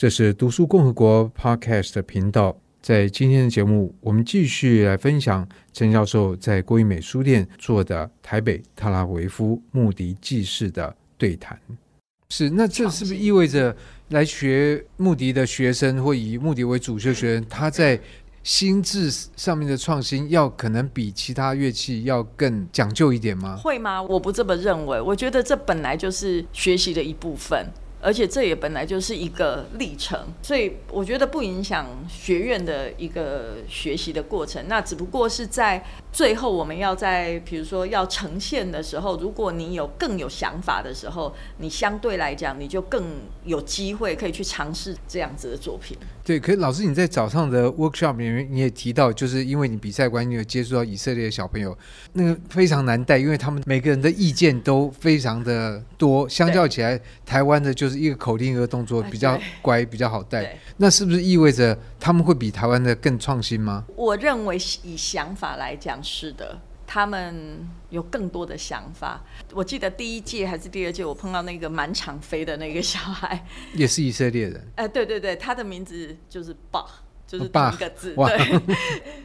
这是读书共和国 Podcast 的频道。在今天的节目，我们继续来分享陈教授在国语美书店做的台北特拉维夫穆迪记事的对谈。是，那这是不是意味着来学穆迪的学生，或以穆迪为主修学生，他在心智上面的创新，要可能比其他乐器要更讲究一点吗？会吗？我不这么认为。我觉得这本来就是学习的一部分。而且这也本来就是一个历程，所以我觉得不影响学院的一个学习的过程。那只不过是在最后，我们要在比如说要呈现的时候，如果你有更有想法的时候，你相对来讲你就更有机会可以去尝试这样子的作品。对，可是老师你在早上的 workshop 里面你也提到，就是因为你比赛关系，你有接触到以色列的小朋友，那个非常难带，因为他们每个人的意见都非常的多，相较起来，台湾的就是一个口令一个动作比较乖，比较好带。那是不是意味着他们会比台湾的更创新吗？我认为以想法来讲是的。他们有更多的想法。我记得第一届还是第二届，我碰到那个满场飞的那个小孩，也是以色列人。哎、呃，对对对，他的名字就是就是同一个字。对，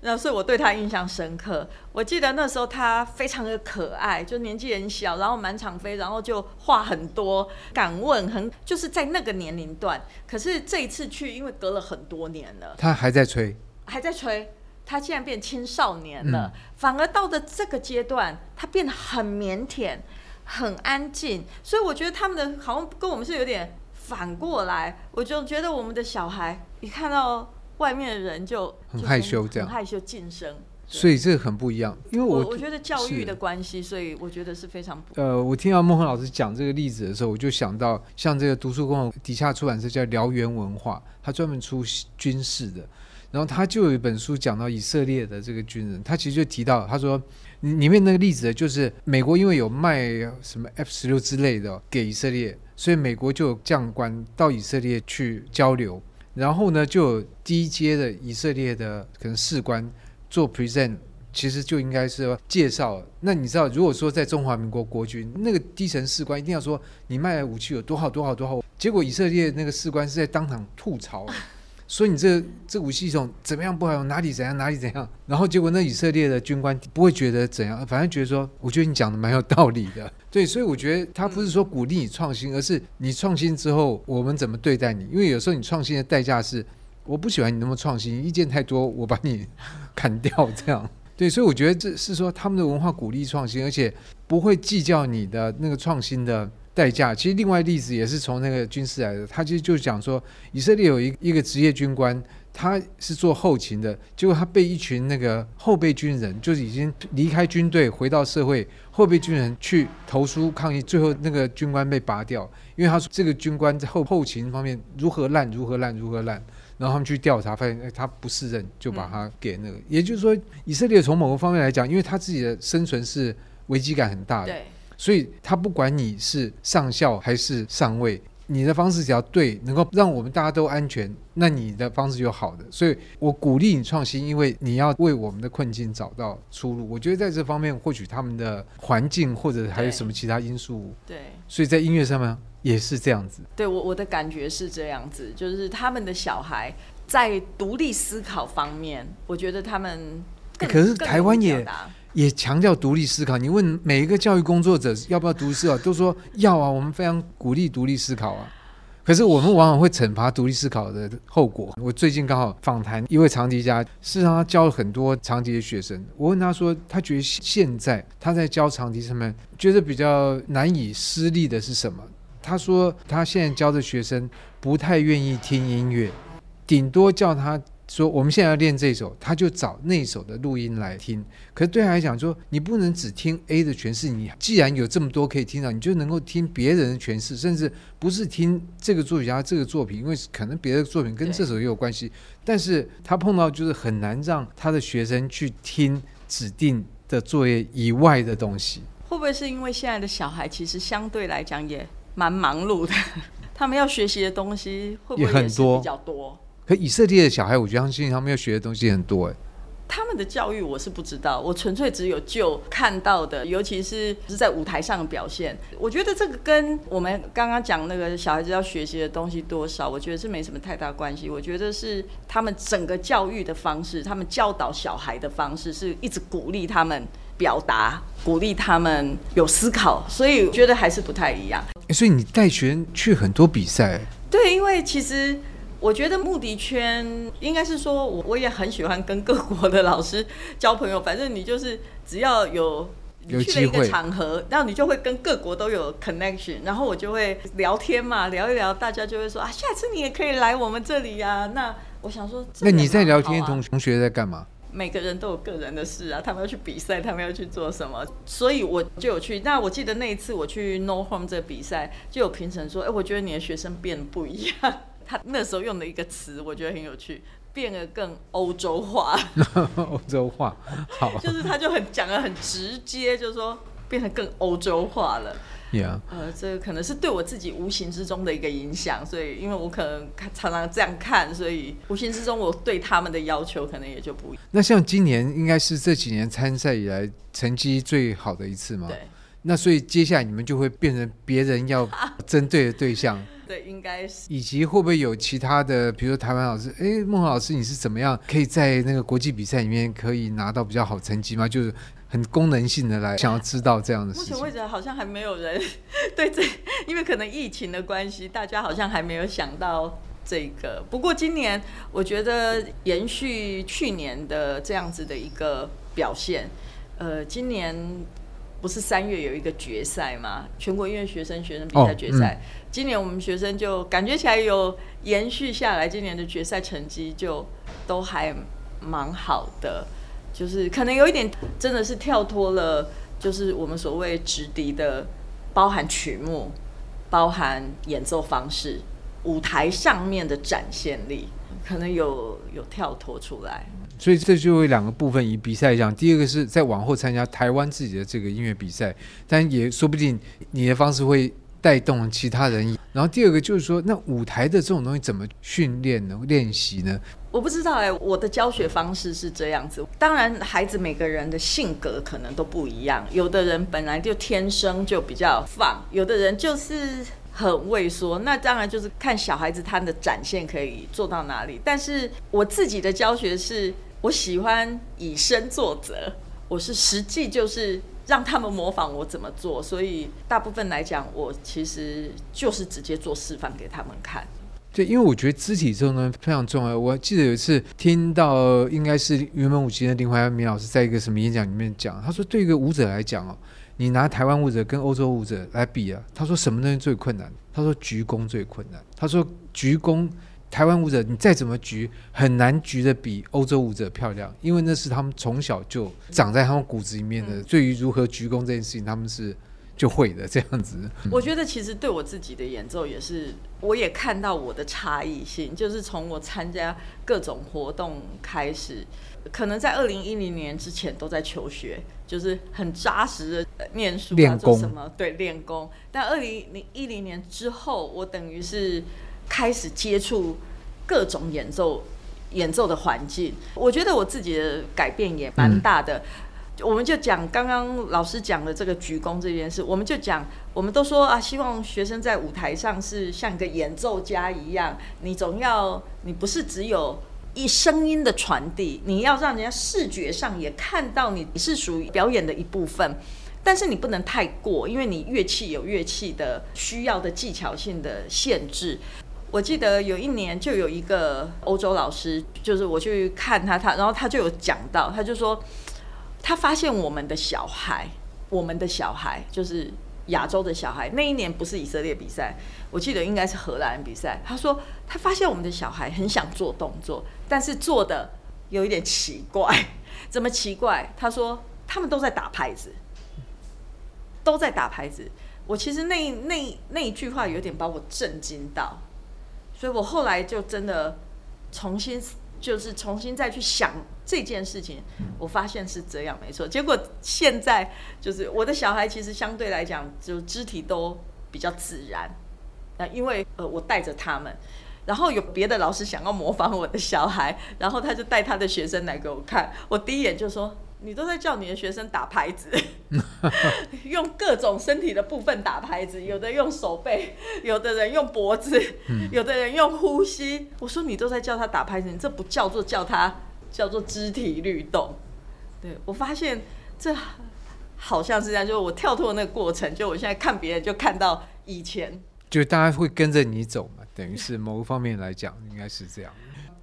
那所以我对他印象深刻。我记得那时候他非常的可爱，就年纪很小，然后满场飞，然后就话很多，敢问，很就是在那个年龄段。可是这一次去，因为隔了很多年了，他还在吹，还在吹。他竟然变青少年了，嗯，反而到了这个阶段，他变得很腼腆、很安静。所以我觉得他们的好像跟我们是有点反过来。我就觉得我们的小孩一看到外面的人就很害羞，这样很害羞晋升。所以这个很不一样，因为我我，我觉得教育的关系，所以我觉得是非常不。呃，我听到孟恒老师讲这个例子的时候，我就想到像这个读书共底下出版社叫燎原文化，他专门出军事的。然后他就有一本书讲到以色列的这个军人，他其实就提到，他说里面那个例子就是美国因为有卖什么 F 十六之类的给以色列，所以美国就有将官到以色列去交流，然后呢就有低阶的以色列的可能士官做 present，其实就应该是介绍。那你知道，如果说在中华民国国军那个低层士官一定要说你卖的武器有多好多好多好，结果以色列那个士官是在当场吐槽。所以你这这武器系统怎么样不好用？哪里怎样？哪里怎样？然后结果那以色列的军官不会觉得怎样，反正觉得说，我觉得你讲的蛮有道理的。对，所以我觉得他不是说鼓励你创新，而是你创新之后我们怎么对待你？因为有时候你创新的代价是，我不喜欢你那么创新，意见太多，我把你 砍掉这样。对，所以我觉得这是说他们的文化鼓励创新，而且不会计较你的那个创新的。代价。其实另外例子也是从那个军事来的，他其实就讲说，以色列有一一个职业军官，他是做后勤的，结果他被一群那个后备军人，就是已经离开军队回到社会，后备军人去投书抗议，最后那个军官被拔掉，因为他说这个军官在后后勤方面如何烂如何烂如何烂，然后他们去调查发现，哎，他不胜任，就把他给那个，也就是说，以色列从某个方面来讲，因为他自己的生存是危机感很大的。所以他不管你是上校还是上尉，你的方式只要对，能够让我们大家都安全，那你的方式就好的。所以我鼓励你创新，因为你要为我们的困境找到出路。我觉得在这方面，或许他们的环境或者还有什么其他因素，对，所以在音乐上面也是这样子。对，我我的感觉是这样子，就是他们的小孩在独立思考方面，我觉得他们更，可是台湾也。也强调独立思考。你问每一个教育工作者要不要独立思考，都说要啊。我们非常鼓励独立思考啊。可是我们往往会惩罚独立思考的后果。我最近刚好访谈一位长笛家，事实上他教了很多长笛的学生。我问他说，他觉得现在他在教长笛上面觉得比较难以施力的是什么？他说他现在教的学生不太愿意听音乐，顶多叫他。说我们现在要练这首，他就找那首的录音来听。可是对他来讲，说你不能只听 A 的诠释，你既然有这么多可以听到，你就能够听别人的诠释，甚至不是听这个作曲家这个作品，因为可能别的作品跟这首也有关系。但是他碰到就是很难让他的学生去听指定的作业以外的东西。会不会是因为现在的小孩其实相对来讲也蛮忙碌的，他们要学习的东西会不会也是比较多？可以色列的小孩，我相信他们要学的东西很多哎。他们的教育我是不知道，我纯粹只有就看到的，尤其是是在舞台上的表现。我觉得这个跟我们刚刚讲那个小孩子要学习的东西多少，我觉得是没什么太大关系。我觉得是他们整个教育的方式，他们教导小孩的方式，是一直鼓励他们表达，鼓励他们有思考，所以我觉得还是不太一样。所以你带学生去很多比赛？对，因为其实。我觉得目的圈应该是说，我我也很喜欢跟各国的老师交朋友。反正你就是只要有你去了一个场合，然后你就会跟各国都有 connection，然后我就会聊天嘛，聊一聊，大家就会说啊，下次你也可以来我们这里呀、啊。那我想说，那你在聊天，同同学在干嘛？每个人都有个人的事啊，他们要去比赛，他们要去做什么，所以我就有去。那我记得那一次我去 No Home 这个比赛，就有评审说，哎，我觉得你的学生变得不一样。他那时候用的一个词，我觉得很有趣，变得更欧洲化。欧洲化，好，就是他就很讲的很直接，就是说变得更欧洲化了。Yeah. 呃，这个可能是对我自己无形之中的一个影响，所以因为我可能常常这样看，所以无形之中我对他们的要求可能也就不一样。那像今年应该是这几年参赛以来成绩最好的一次吗？对。那所以接下来你们就会变成别人要针对的对象。对，应该是。以及会不会有其他的，比如说台湾老师，哎，孟宏老师，你是怎么样可以在那个国际比赛里面可以拿到比较好成绩吗？就是很功能性的来想要知道这样的事情。目前为止好像还没有人对这，因为可能疫情的关系，大家好像还没有想到这个。不过今年我觉得延续去年的这样子的一个表现，呃，今年。不是三月有一个决赛吗？全国音乐学生学生比赛决赛。哦嗯、今年我们学生就感觉起来有延续下来，今年的决赛成绩就都还蛮好的，就是可能有一点真的是跳脱了，就是我们所谓直笛的，包含曲目、包含演奏方式、舞台上面的展现力，可能有有跳脱出来。所以这就有两个部分，以比赛讲，第二个是在往后参加台湾自己的这个音乐比赛，但也说不定你的方式会带动其他人。然后第二个就是说，那舞台的这种东西怎么训练呢？练习呢？我不知道哎，我的教学方式是这样子。当然，孩子每个人的性格可能都不一样，有的人本来就天生就比较放，有的人就是。很畏缩，那当然就是看小孩子他的展现可以做到哪里。但是我自己的教学是，我喜欢以身作则，我是实际就是让他们模仿我怎么做。所以大部分来讲，我其实就是直接做示范给他们看。对，因为我觉得肢体这种东西非常重要。我记得有一次听到，应该是原本舞集的林怀民老师在一个什么演讲里面讲，他说对一个舞者来讲哦。你拿台湾舞者跟欧洲舞者来比啊？他说什么东西最困难？他说鞠躬最困难。他说鞠躬，台湾舞者你再怎么举，很难举得比欧洲舞者漂亮，因为那是他们从小就长在他们骨子里面的。对于如何鞠躬这件事情，他们是就会的这样子。我觉得其实对我自己的演奏也是，我也看到我的差异性，就是从我参加各种活动开始。可能在二零一零年之前都在求学，就是很扎实的念书啊，做什么？对，练功。但二零零一零年之后，我等于是开始接触各种演奏演奏的环境。我觉得我自己的改变也蛮大的。嗯、我们就讲刚刚老师讲的这个鞠躬这件事，我们就讲，我们都说啊，希望学生在舞台上是像一个演奏家一样，你总要，你不是只有。一声音的传递，你要让人家视觉上也看到你是属于表演的一部分，但是你不能太过，因为你乐器有乐器的需要的技巧性的限制。我记得有一年就有一个欧洲老师，就是我去看他，他然后他就有讲到，他就说他发现我们的小孩，我们的小孩就是。亚洲的小孩，那一年不是以色列比赛，我记得应该是荷兰比赛。他说他发现我们的小孩很想做动作，但是做的有一点奇怪。怎么奇怪？他说他们都在打拍子，都在打拍子。我其实那那那一句话有点把我震惊到，所以我后来就真的重新。就是重新再去想这件事情，我发现是这样没错。结果现在就是我的小孩其实相对来讲，就肢体都比较自然。那因为呃，我带着他们，然后有别的老师想要模仿我的小孩，然后他就带他的学生来给我看，我第一眼就说。你都在叫你的学生打拍子，用各种身体的部分打拍子，有的用手背，有的人用脖子，有的人用呼吸。我说你都在叫他打拍子，你这不叫做叫他叫做肢体律动。对，我发现这好像是这样，就是我跳脱那个过程，就我现在看别人就看到以前，就大家会跟着你走嘛，等于是某个方面来讲应该是这样。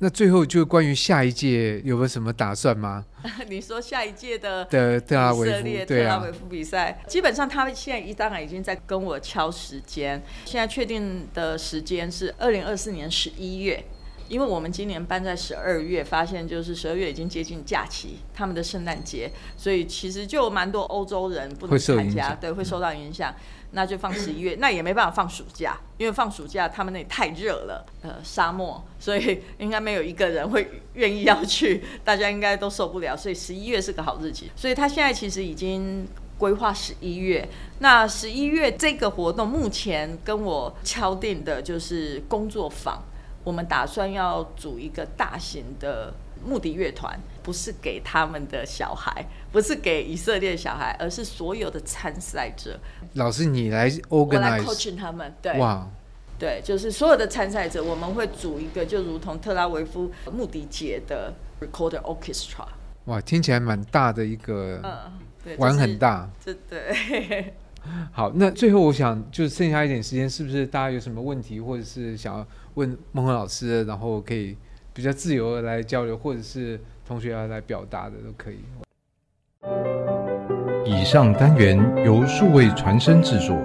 那最后就关于下一届有没有什么打算吗？你说下一届的的特拉维夫，对啊，特拉维夫比赛，基本上他们现在一当然已经在跟我敲时间，现在确定的时间是二零二四年十一月，因为我们今年搬在十二月，发现就是十二月已经接近假期，他们的圣诞节，所以其实就蛮多欧洲人不能参加，对，会受到影响。嗯那就放十一月，那也没办法放暑假，因为放暑假他们那里太热了，呃，沙漠，所以应该没有一个人会愿意要去，大家应该都受不了，所以十一月是个好日期。所以他现在其实已经规划十一月，那十一月这个活动目前跟我敲定的就是工作坊，我们打算要组一个大型的。目的乐团不是给他们的小孩，不是给以色列小孩，而是所有的参赛者。老师，你来 organize，我来 coaching 他们。对，哇，对，就是所有的参赛者，我们会组一个，就如同特拉维夫牧笛节的 recorder orchestra。哇，听起来蛮大的一个，嗯，对，玩很大，这对。好，那最后我想就剩下一点时间，是不是大家有什么问题，或者是想要问孟恒老师，然后可以。比较自由的来交流，或者是同学要来表达的都可以。以上单元由数位传声制作。